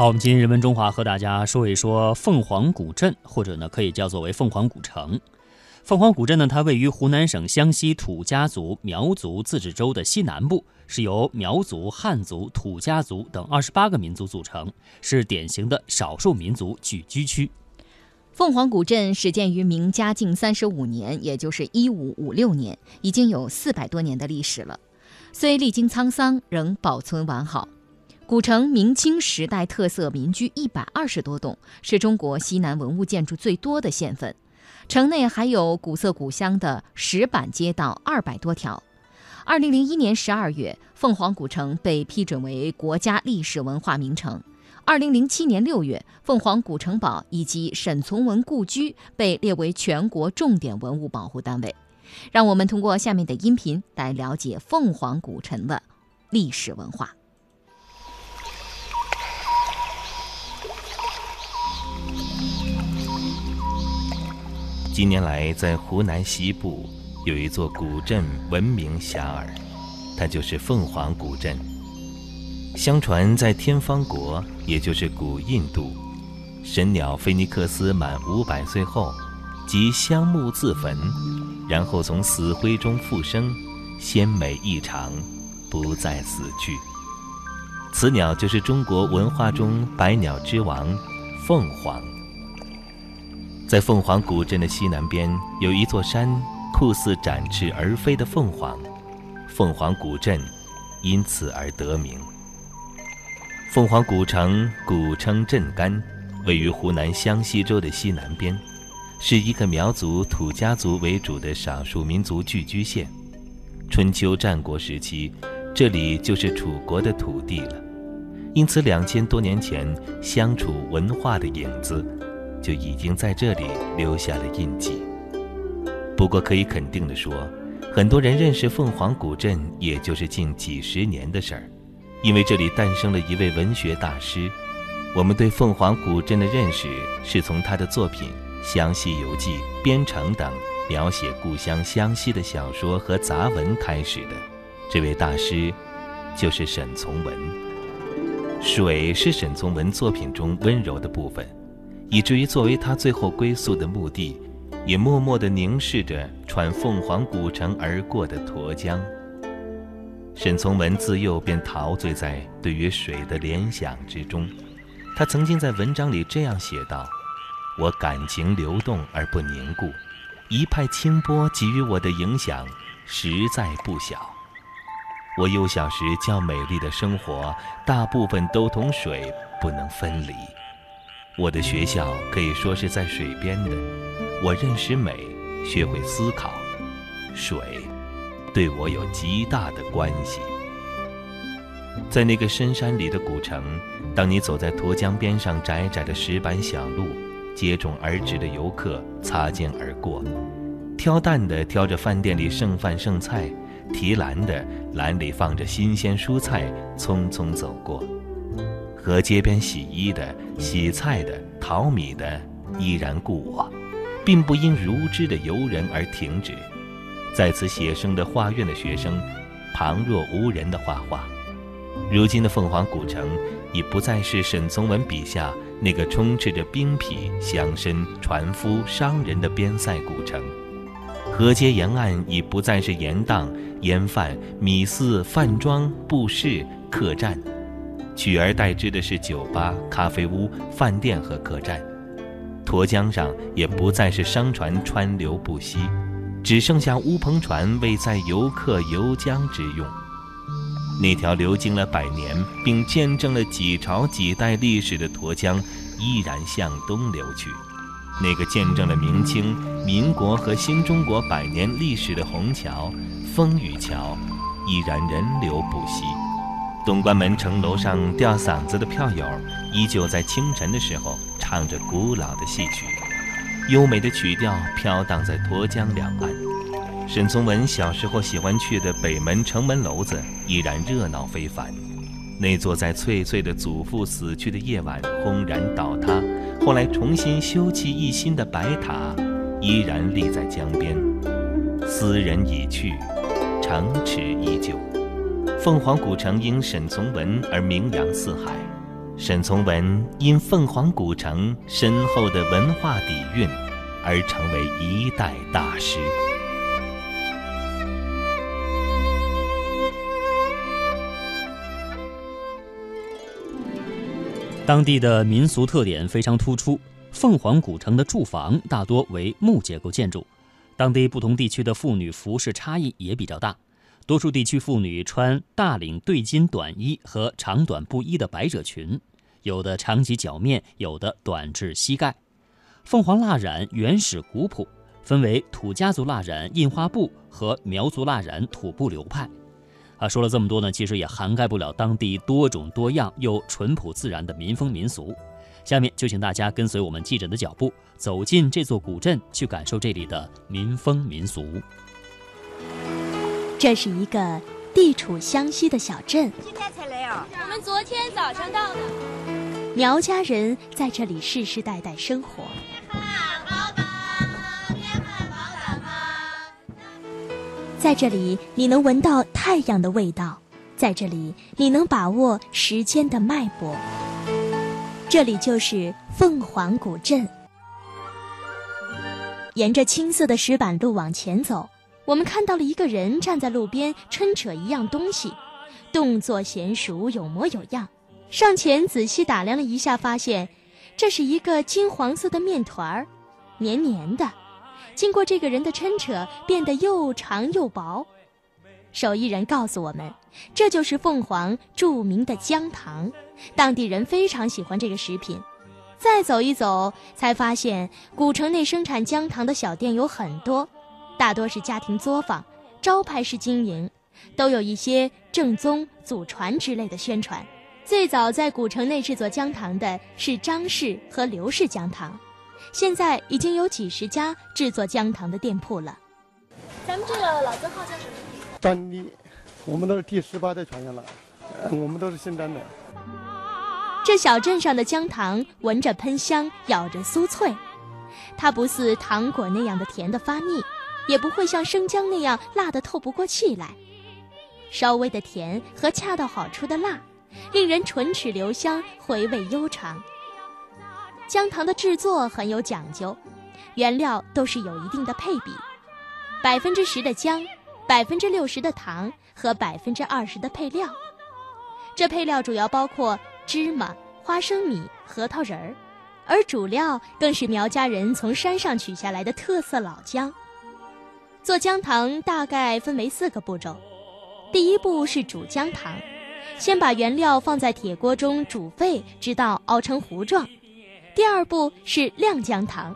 好，我们今天人文中华和大家说一说凤凰古镇，或者呢可以叫作为凤凰古城。凤凰古镇呢，它位于湖南省湘西土家族苗族自治州的西南部，是由苗族、汉族、土家族等二十八个民族组成，是典型的少数民族聚居区。凤凰古镇始建于明嘉靖三十五年，也就是一五五六年，已经有四百多年的历史了。虽历经沧桑，仍保存完好。古城明清时代特色民居一百二十多栋，是中国西南文物建筑最多的县份。城内还有古色古香的石板街道二百多条。二零零一年十二月，凤凰古城被批准为国家历史文化名城。二零零七年六月，凤凰古城堡以及沈从文故居被列为全国重点文物保护单位。让我们通过下面的音频来了解凤凰古城的历史文化。近年来，在湖南西部有一座古镇闻名遐迩，它就是凤凰古镇。相传，在天方国，也就是古印度，神鸟菲尼克斯满五百岁后，即香木自焚，然后从死灰中复生，鲜美异常，不再死去。此鸟就是中国文化中百鸟之王——凤凰。在凤凰古镇的西南边，有一座山，酷似展翅而飞的凤凰，凤凰古镇因此而得名。凤凰古城古称镇干，位于湖南湘西州的西南边，是一个苗族、土家族为主的少数民族聚居县。春秋战国时期，这里就是楚国的土地了，因此两千多年前湘楚文化的影子。就已经在这里留下了印记。不过可以肯定地说，很多人认识凤凰古镇，也就是近几十年的事儿，因为这里诞生了一位文学大师。我们对凤凰古镇的认识，是从他的作品《湘西游记》《边城》等描写故乡湘西的小说和杂文开始的。这位大师，就是沈从文。水是沈从文作品中温柔的部分。以至于作为他最后归宿的墓地，也默默地凝视着穿凤凰古城而过的沱江。沈从文自幼便陶醉在对于水的联想之中，他曾经在文章里这样写道：“我感情流动而不凝固，一派清波给予我的影响实在不小。我幼小时较美丽的生活，大部分都同水不能分离。”我的学校可以说是在水边的，我认识美，学会思考，水对我有极大的关系。在那个深山里的古城，当你走在沱江边上窄窄的石板小路，接踵而至的游客擦肩而过，挑担的挑着饭店里剩饭剩菜，提篮的篮里放着新鲜蔬菜，匆匆走过。和街边洗衣的、洗菜的、淘米的依然故我，并不因如织的游人而停止。在此写生的画院的学生，旁若无人的画画。如今的凤凰古城，已不再是沈从文笔下那个充斥着兵痞、乡绅、船夫、商人的边塞古城。河街沿岸已不再是盐档、盐贩、米肆、饭庄、布市、客栈。取而代之的是酒吧、咖啡屋、饭店和客栈，沱江上也不再是商船川流不息，只剩下乌篷船为载游客游江之用。那条流经了百年并见证了几朝几代历史的沱江，依然向东流去。那个见证了明清、民国和新中国百年历史的虹桥——风雨桥，依然人流不息。东关门城楼上吊嗓子的票友，依旧在清晨的时候唱着古老的戏曲，优美的曲调飘荡在沱江两岸。沈从文小时候喜欢去的北门城门楼子依然热闹非凡。那座在翠翠的祖父死去的夜晚轰然倒塌，后来重新修葺一新的白塔，依然立在江边。斯人已去，城池依旧。凤凰古城因沈从文而名扬四海，沈从文因凤凰古城深厚的文化底蕴，而成为一代大师。当地的民俗特点非常突出，凤凰古城的住房大多为木结构建筑，当地不同地区的妇女服饰差异也比较大。多数地区妇女穿大领对襟短衣和长短不一的百褶裙，有的长及脚面，有的短至膝盖。凤凰蜡染原始古朴，分为土家族蜡染印花布和苗族蜡染土布流派。啊，说了这么多呢，其实也涵盖不了当地多种多样又淳朴自然的民风民俗。下面就请大家跟随我们记者的脚步，走进这座古镇，去感受这里的民风民俗。这是一个地处湘西的小镇。今天才来哦，我们昨天早上到的。苗家人在这里世世代代生活。在这里，你能闻到太阳的味道；在这里，你能把握时间的脉搏。这里就是凤凰古镇。沿着青色的石板路往前走。我们看到了一个人站在路边抻扯一样东西，动作娴熟，有模有样。上前仔细打量了一下，发现这是一个金黄色的面团儿，黏黏的。经过这个人的抻扯，变得又长又薄。手艺人告诉我们，这就是凤凰著名的姜糖，当地人非常喜欢这个食品。再走一走，才发现古城内生产姜糖的小店有很多。大多是家庭作坊，招牌式经营，都有一些正宗、祖传之类的宣传。最早在古城内制作姜糖的是张氏和刘氏姜糖，现在已经有几十家制作姜糖的店铺了。咱们这个老字号叫什么？张丽，我们都是第十八代传人了，我们都是姓张的。这小镇上的姜糖闻着喷香，咬着酥脆，它不似糖果那样的甜的发腻。也不会像生姜那样辣得透不过气来，稍微的甜和恰到好处的辣，令人唇齿留香，回味悠长。姜糖的制作很有讲究，原料都是有一定的配比，百分之十的姜，百分之六十的糖和百分之二十的配料。这配料主要包括芝麻、花生米、核桃仁儿，而主料更是苗家人从山上取下来的特色老姜。做姜糖大概分为四个步骤，第一步是煮姜糖，先把原料放在铁锅中煮沸，直到熬成糊状。第二步是晾姜糖，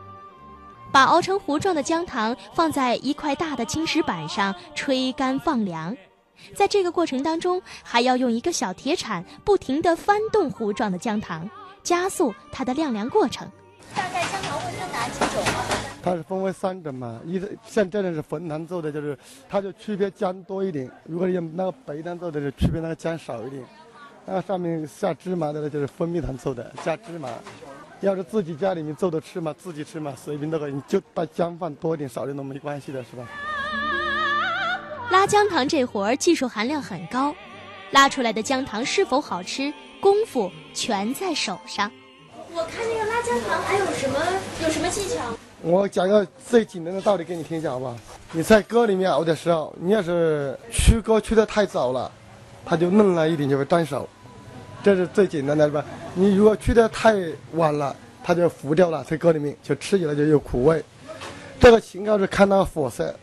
把熬成糊状的姜糖放在一块大的青石板上吹干放凉。在这个过程当中，还要用一个小铁铲不停地翻动糊状的姜糖，加速它的晾凉过程。大概姜糖会分哪几种？它是分为三种嘛，一像这种是红糖做的，就是它就区别姜多一点；如果用那个白糖做的，是区别那个姜少一点。那上面下芝麻的呢，就是蜂蜜糖做的，加芝麻。要是自己家里面做的吃嘛，自己吃嘛，随便都可以，你就把姜放多一点、少一点都没关系的，是吧？拉姜糖这活儿技术含量很高，拉出来的姜糖是否好吃，功夫全在手上。我看那个拉姜糖还有什么有什么技巧？我讲个最简单的道理给你听一下，好不好？你在锅里面熬的时候，你要是去锅去的太早了，它就嫩了一点，就会粘手。这是最简单的，是吧？你如果去的太晚了，它就糊掉了，在锅里面就吃起来就有苦味。这个情况是看那个火色，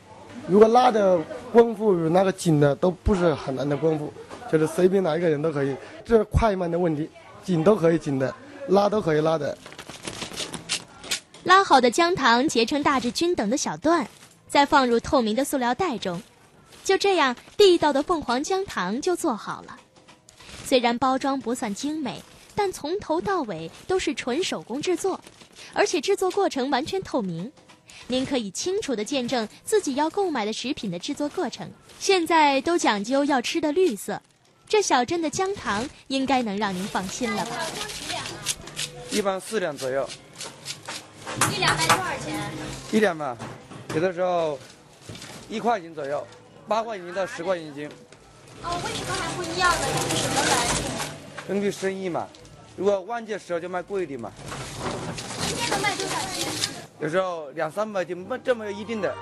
如果拉的功夫与那个紧的都不是很难的功夫，就是随便哪一个人都可以。这是快慢的问题，紧都可以紧的，拉都可以拉的。拉好的姜糖结成大致均等的小段，再放入透明的塑料袋中，就这样，地道的凤凰姜糖就做好了。虽然包装不算精美，但从头到尾都是纯手工制作，而且制作过程完全透明，您可以清楚地见证自己要购买的食品的制作过程。现在都讲究要吃的绿色，这小镇的姜糖应该能让您放心了吧？一般四两左右。一两卖多少钱？一两嘛，有的时候一块钱左右，八块钱到十块钱一斤。哦，为什么还不一样呢？根据什么来根据生意嘛，如果旺季的时候就卖贵一点嘛。一天能卖多少斤？有时候两三百斤，没这没有一定的。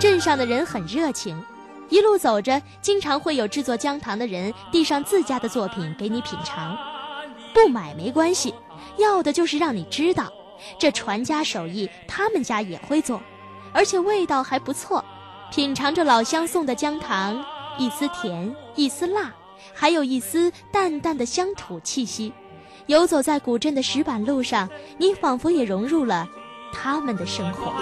镇上的人很热情，一路走着，经常会有制作姜糖的人递上自家的作品给你品尝。不买没关系，要的就是让你知道，这传家手艺他们家也会做，而且味道还不错。品尝着老乡送的姜糖，一丝甜，一丝辣，还有一丝淡淡的乡土气息。游走在古镇的石板路上，你仿佛也融入了他们的生活。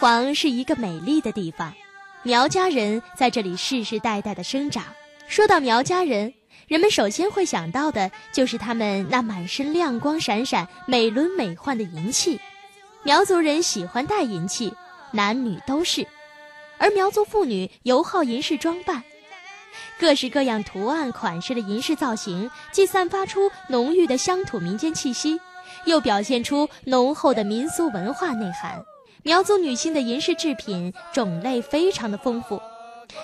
黄是一个美丽的地方，苗家人在这里世世代代的生长。说到苗家人，人们首先会想到的就是他们那满身亮光闪闪、美轮美奂的银器。苗族人喜欢戴银器，男女都是，而苗族妇女尤好银饰装扮，各式各样图案款式的银饰造型，既散发出浓郁的乡土民间气息，又表现出浓厚的民俗文化内涵。苗族女性的银饰制品种类非常的丰富，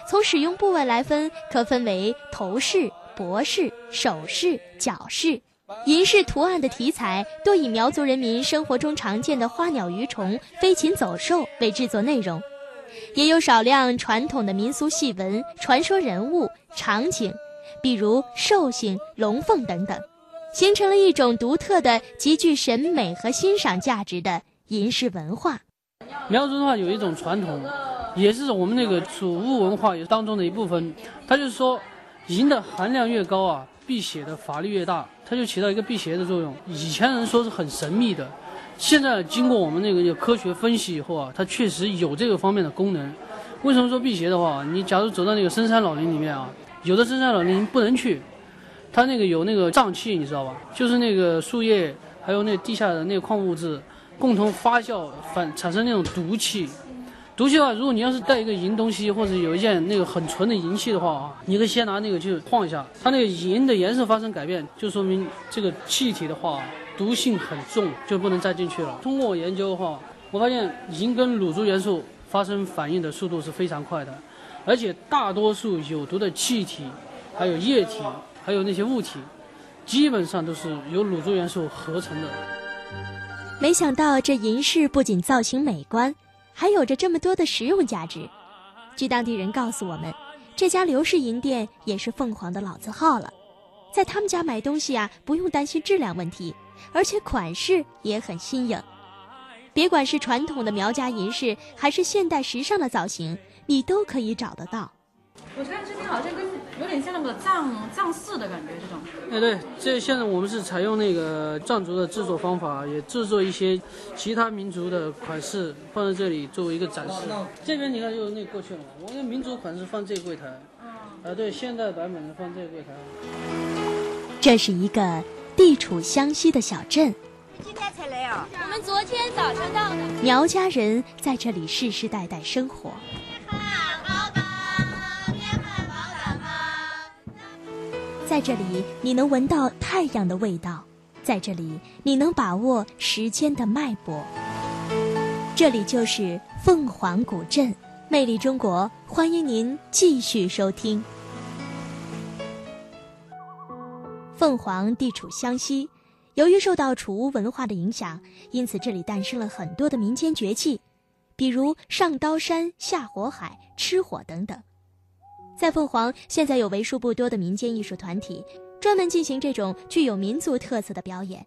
从使用部位来分，可分为头饰、脖饰、首饰、脚饰。银饰图案的题材多以苗族人民生活中常见的花鸟鱼虫、飞禽走兽为制作内容，也有少量传统的民俗戏文、传说人物、场景，比如寿星、龙凤等等，形成了一种独特的、极具审美和欣赏价值的银饰文化。苗族的话有一种传统，也是我们那个祖物文化当中的一部分。它就是说，银的含量越高啊，辟邪的法力越大，它就起到一个辟邪的作用。以前人说是很神秘的，现在经过我们那个科学分析以后啊，它确实有这个方面的功能。为什么说辟邪的话？你假如走到那个深山老林里面啊，有的深山老林不能去，它那个有那个瘴气，你知道吧？就是那个树叶还有那地下的那个矿物质。共同发酵反产生那种毒气，毒气的话，如果你要是带一个银东西或者有一件那个很纯的银器的话啊，你可以先拿那个去晃一下，它那个银的颜色发生改变，就说明这个气体的话毒性很重，就不能再进去了。通过我研究的话，我发现银跟卤族元素发生反应的速度是非常快的，而且大多数有毒的气体、还有液体、还有那些物体，基本上都是由卤族元素合成的。没想到这银饰不仅造型美观，还有着这么多的实用价值。据当地人告诉我们，这家刘氏银店也是凤凰的老字号了。在他们家买东西啊，不用担心质量问题，而且款式也很新颖。别管是传统的苗家银饰，还是现代时尚的造型，你都可以找得到。我看这边好像跟有点像那个藏藏式的感觉，这种。哎，对，这现在我们是采用那个藏族的制作方法，也制作一些其他民族的款式放在这里作为一个展示。这边你看就那过去了嘛，我们民族款式放这个柜台。啊，对，现代版本的放这个柜台。这是一个地处湘西的小镇。今天才来啊？我们昨天早上到的。苗家人在这里世世代代生活。在这里，你能闻到太阳的味道；在这里，你能把握时间的脉搏。这里就是凤凰古镇，魅力中国，欢迎您继续收听。凤凰地处湘西，由于受到楚巫文化的影响，因此这里诞生了很多的民间绝技，比如上刀山、下火海、吃火等等。在凤凰，现在有为数不多的民间艺术团体，专门进行这种具有民族特色的表演。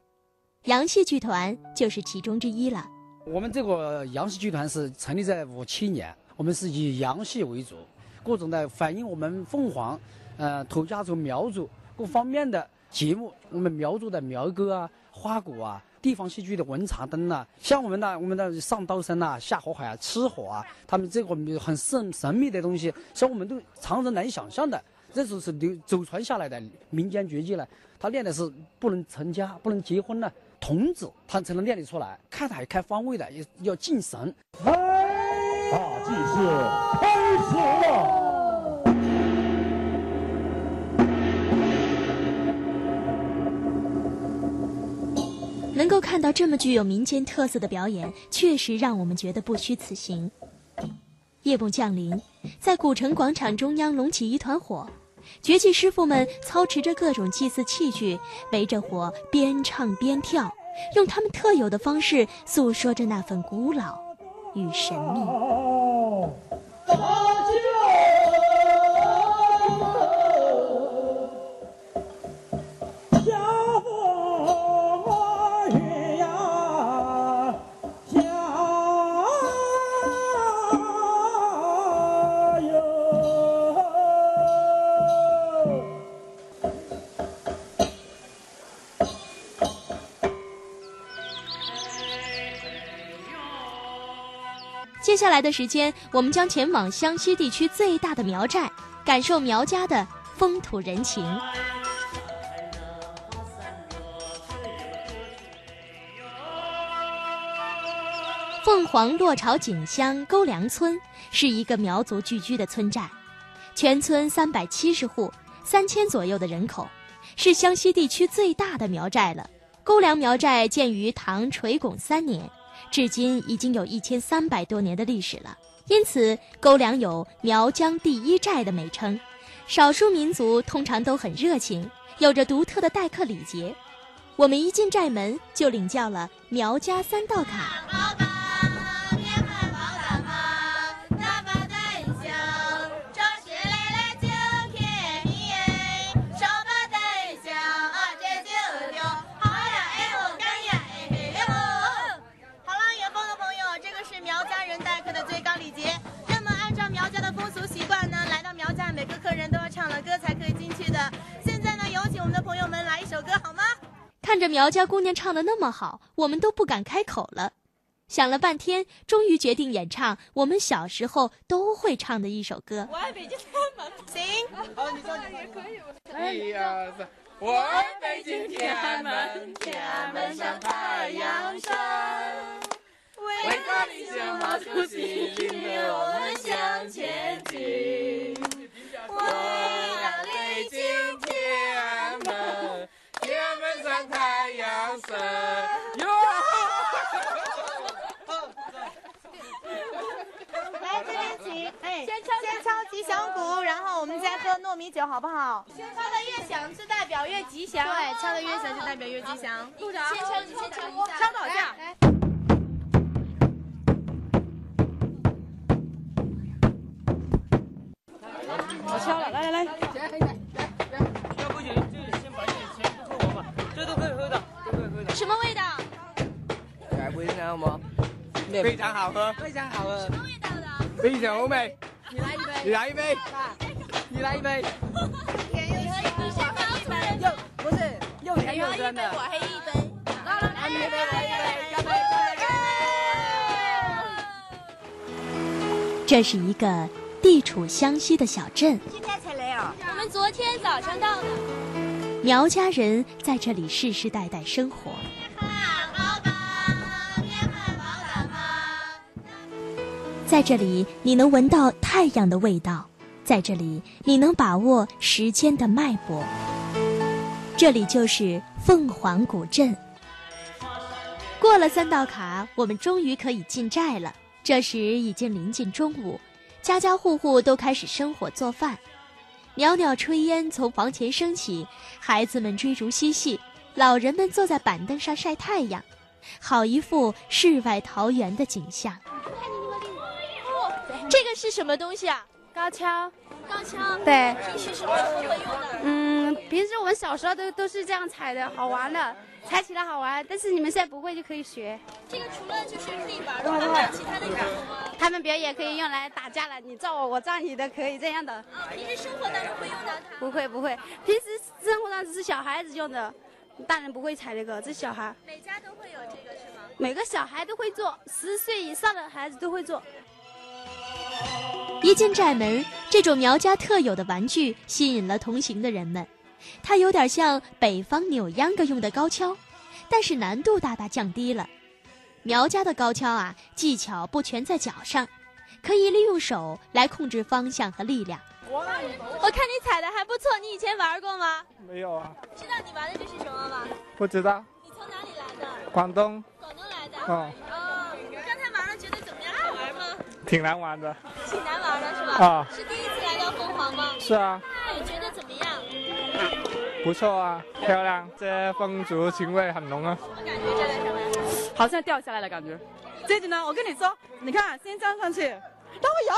杨戏剧团就是其中之一了。我们这个杨戏剧团是成立在五七年，我们是以杨戏为主，各种的反映我们凤凰，呃，土家族苗族各方面的节目，我们苗族的苗歌啊、花鼓啊。地方戏剧的文茶灯呐，像我们的我们的上刀山呐、下火海啊、吃火啊，他们这个很神神秘的东西，像我们都常人难以想象的，这就是流祖传下来的民间绝技了。他练的是不能成家、不能结婚的童子，他才能练得出来。看海开方位的，要要敬神。大祭司开始了。能够看到这么具有民间特色的表演，确实让我们觉得不虚此行。夜幕降临，在古城广场中央隆起一团火，绝技师傅们操持着各种祭祀器具，围着火边唱边跳，用他们特有的方式诉说着那份古老与神秘。来的时间，我们将前往湘西地区最大的苗寨，感受苗家的风土人情。凤凰落巢井乡沟梁村是一个苗族聚居的村寨，全村三百七十户，三千左右的人口，是湘西地区最大的苗寨了。沟梁苗寨建于唐垂拱三年。至今已经有一千三百多年的历史了，因此沟梁有“苗疆第一寨”的美称。少数民族通常都很热情，有着独特的待客礼节。我们一进寨门就领教了苗家三道卡。看着苗家姑娘唱的那么好，我们都不敢开口了。想了半天，终于决定演唱我们小时候都会唱的一首歌。我爱北京天安门。行，好，你唱也可以。一二三，我爱北京天安门，天安门。上太阳升，伟大领袖毛主席领着我们向前进。我爱北京天安门。天安门上太阳升。来这边请，哎，先敲先敲吉祥鼓，然后我们再喝糯米酒，好不好？敲的越响，就代表越吉祥。对，敲的越响，就代表越吉祥。部长，先敲，你先敲一下。敲多少下？我敲了，来来来。什么味道？还不一样吗？非常好喝，非常好喝。什么味道的？非常欧美。你来一杯。你来一杯。又咸。你先喝一杯。又不是又甜又酸的。我黑一杯。来来来，一杯来一杯，干杯！这是一个地处湘西的小镇。今天才来哦。我们昨天早上到的。苗家人在这里世世代代生活。在这里，你能闻到太阳的味道；在这里，你能把握时间的脉搏。这里就是凤凰古镇。过了三道卡，我们终于可以进寨了。这时已经临近中午，家家户户都开始生火做饭。袅袅炊烟从房前升起，孩子们追逐嬉戏，老人们坐在板凳上晒太阳，好一副世外桃源的景象。这个是什么东西啊？高跷。高跷。对。平时什么时候会用的？嗯，平时我们小时候都都是这样踩的，好玩的，踩起来好玩。但是你们现在不会就可以学。这个除了就是可以玩的话，还有其他的用途吗？他们表演可以用来打架了，你照我，我照你的，可以这样的。啊，平时生活当中会用到它？不会不会，平时生活当中是小孩子用的，大人不会踩这个，这是小孩。每家都会有这个是吗？每个小孩都会做，十岁以上的孩子都会做。一进寨门，这种苗家特有的玩具吸引了同行的人们。它有点像北方扭秧歌用的高跷，但是难度大大降低了。苗家的高跷啊，技巧不全在脚上，可以利用手来控制方向和力量。我看你踩的还不错，你以前玩过吗？没有啊。知道你玩的这是什么吗？不知道。你从哪里来的？广东。广东来的。哦。哦，刚才玩了，觉得怎么样？好玩吗？挺难玩的。挺难玩的是吧？啊。是第一次来到凤凰吗？是啊。那你觉得怎么样？不错啊，漂亮，这风俗情味很浓啊。什么感觉站在上面？好像掉下来的感觉。这个呢，我跟你说，你看先站上去，它会摇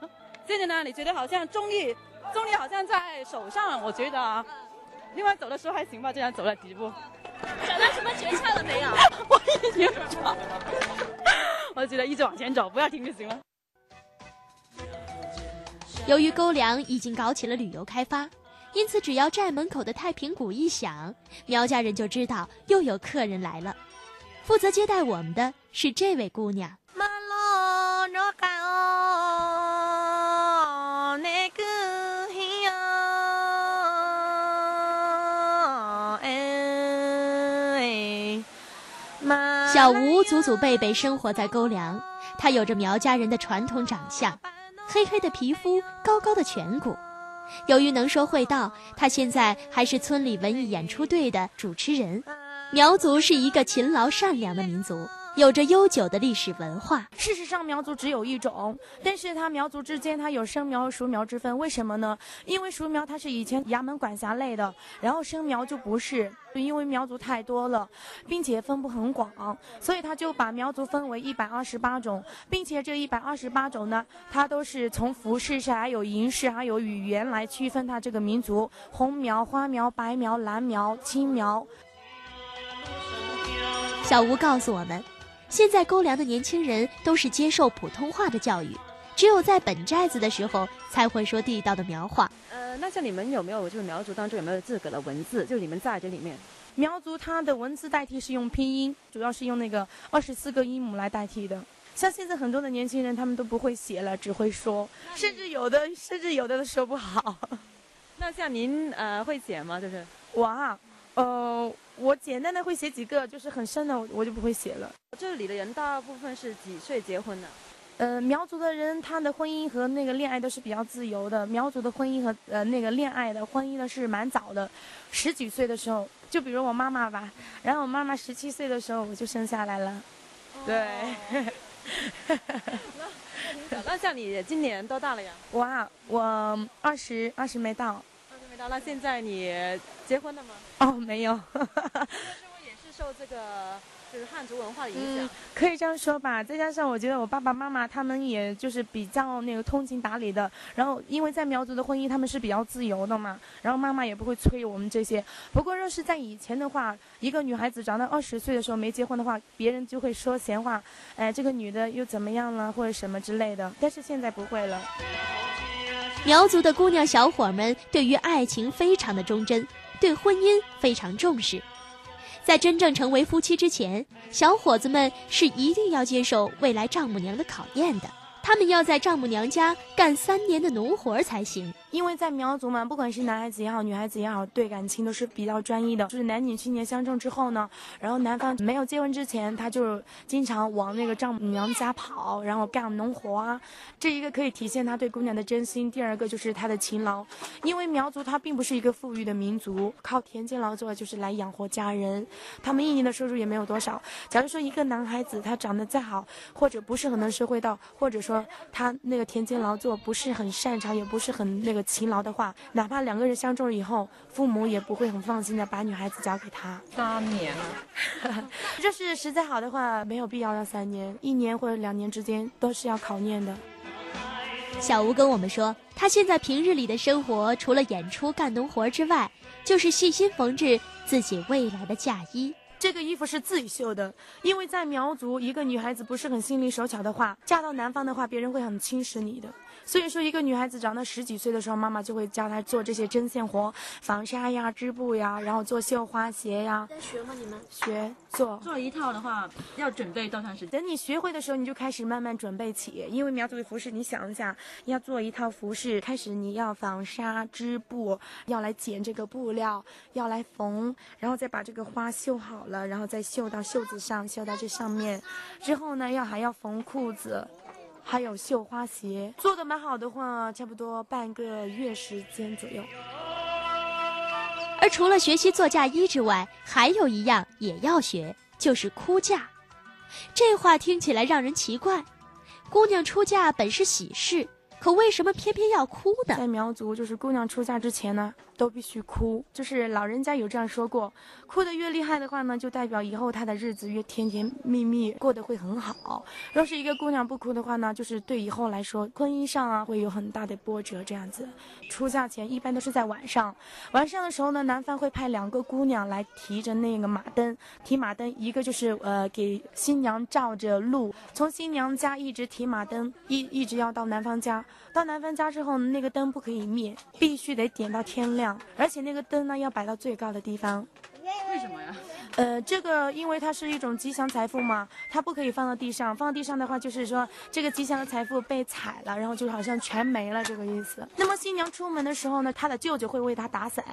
晃。这个呢，你觉得好像重力，重力好像在手上，我觉得啊。另外走的时候还行吧，这样走了几步。找到什么诀窍了没有？我已经找。我觉得一直往前走，不要停就行了。由于沟梁已经搞起了旅游开发，因此只要寨门口的太平鼓一响，苗家人就知道又有客人来了。负责接待我们的是这位姑娘。小吴祖祖辈辈生活在沟梁，他有着苗家人的传统长相，黑黑的皮肤，高高的颧骨。由于能说会道，他现在还是村里文艺演出队的主持人。苗族是一个勤劳善良的民族。有着悠久的历史文化。事实上，苗族只有一种，但是它苗族之间它有生苗和、熟苗之分。为什么呢？因为熟苗它是以前衙门管辖类的，然后生苗就不是。因为苗族太多了，并且分布很广，所以他就把苗族分为一百二十八种，并且这一百二十八种呢，它都是从服饰上、还有银饰、还有语言来区分它这个民族：红苗、花苗、白苗、蓝苗、青苗。小吴告诉我们。现在沟梁的年轻人都是接受普通话的教育，只有在本寨子的时候才会说地道的苗话。呃，那像你们有没有就是苗族当中有没有自个的文字？就你们在这里面，苗族它的文字代替是用拼音，主要是用那个二十四个音母来代替的。像现在很多的年轻人他们都不会写了，只会说，甚至有的甚至有的都说不好。那像您呃会写吗？就是我啊。呃，我简单的会写几个，就是很深的，我我就不会写了。这里的人大部分是几岁结婚的？呃，苗族的人他的婚姻和那个恋爱都是比较自由的。苗族的婚姻和呃那个恋爱的婚姻呢是蛮早的，十几岁的时候，就比如我妈妈吧，然后我妈妈十七岁的时候我就生下来了。对。那像你今年多大了呀？我啊，我二十二十没到。二十没到，那现在你结婚了吗？哦，没有。是不是也是受这个就是汉族文化的影响？可以这样说吧。再加上我觉得我爸爸妈妈他们也就是比较那个通情达理的。然后因为在苗族的婚姻他们是比较自由的嘛，然后妈妈也不会催我们这些。不过若是在以前的话，一个女孩子长到二十岁的时候没结婚的话，别人就会说闲话，哎，这个女的又怎么样了或者什么之类的。但是现在不会了。苗族的姑娘小伙们对于爱情非常的忠贞。对婚姻非常重视，在真正成为夫妻之前，小伙子们是一定要接受未来丈母娘的考验的。他们要在丈母娘家干三年的农活才行。因为在苗族嘛，不管是男孩子也好，女孩子也好，对感情都是比较专一的。就是男女青年相中之后呢，然后男方没有结婚之前，他就经常往那个丈母娘家跑，然后干农活啊。这一个可以体现他对姑娘的真心。第二个就是他的勤劳，因为苗族他并不是一个富裕的民族，靠田间劳作就是来养活家人。他们一年的收入也没有多少。假如说一个男孩子他长得再好，或者不是很能社会到，或者说他那个田间劳作不是很擅长，也不是很那个。勤劳的话，哪怕两个人相中了以后，父母也不会很放心的把女孩子交给他。三年啊，这是实在好的话，没有必要要三年，一年或者两年之间都是要考验的。小吴跟我们说，他现在平日里的生活，除了演出、干农活之外，就是细心缝制自己未来的嫁衣。这个衣服是自己绣的，因为在苗族，一个女孩子不是很心灵手巧的话，嫁到南方的话，别人会很轻视你的。所以说，一个女孩子长到十几岁的时候，妈妈就会教她做这些针线活，纺纱呀、织布呀，然后做绣花鞋呀。在学吗？你们学做做一套的话，要准备多长时间？等你学会的时候，你就开始慢慢准备起。因为苗族的服饰，你想一下，要做一套服饰，开始你要纺纱、织布，要来剪这个布料，要来缝，然后再把这个花绣好了。了，然后再绣到袖子上，绣到这上面，之后呢，要还要缝裤子，还有绣花鞋，做的蛮好的话，差不多半个月时间左右。而除了学习做嫁衣之外，还有一样也要学，就是哭嫁。这话听起来让人奇怪，姑娘出嫁本是喜事。可为什么偏偏要哭呢？在苗族，就是姑娘出嫁之前呢，都必须哭。就是老人家有这样说过，哭得越厉害的话呢，就代表以后她的日子越甜甜蜜蜜，过得会很好。若是一个姑娘不哭的话呢，就是对以后来说，婚姻上啊会有很大的波折。这样子，出嫁前一般都是在晚上，晚上的时候呢，男方会派两个姑娘来提着那个马灯，提马灯，一个就是呃给新娘照着路，从新娘家一直提马灯，一一直要到男方家。到男方家之后，那个灯不可以灭，必须得点到天亮，而且那个灯呢要摆到最高的地方。为什么呀？呃，这个因为它是一种吉祥财富嘛，它不可以放到地上，放到地上的话就是说这个吉祥的财富被踩了，然后就好像全没了这个意思。那么新娘出门的时候呢，她的舅舅会为她打伞，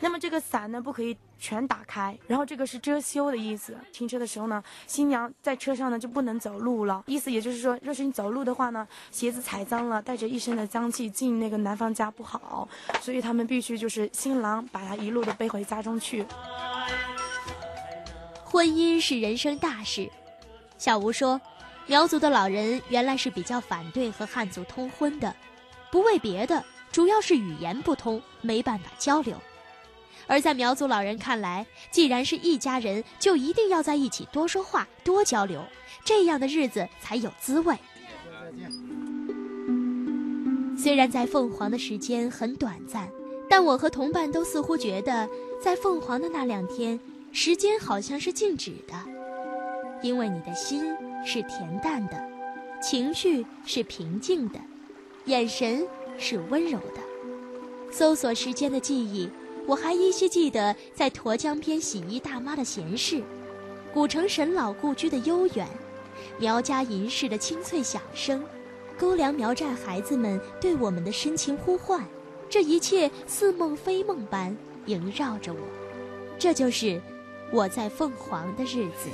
那么这个伞呢不可以全打开，然后这个是遮羞的意思。停车的时候呢，新娘在车上呢就不能走路了，意思也就是说，若是你走路的话呢，鞋子踩脏了，带着一身的脏气进那个男方家不好，所以他们必须就是新郎把她一路的背回家中去。婚姻是人生大事，小吴说，苗族的老人原来是比较反对和汉族通婚的，不为别的，主要是语言不通，没办法交流。而在苗族老人看来，既然是一家人，就一定要在一起多说话、多交流，这样的日子才有滋味。虽然在凤凰的时间很短暂，但我和同伴都似乎觉得，在凤凰的那两天。时间好像是静止的，因为你的心是恬淡的，情绪是平静的，眼神是温柔的。搜索时间的记忆，我还依稀记得在沱江边洗衣大妈的闲事，古城沈老故居的悠远，苗家银饰的清脆响声，沟梁苗寨孩子们对我们的深情呼唤，这一切似梦非梦般萦绕着我，这就是。我在凤凰的日子。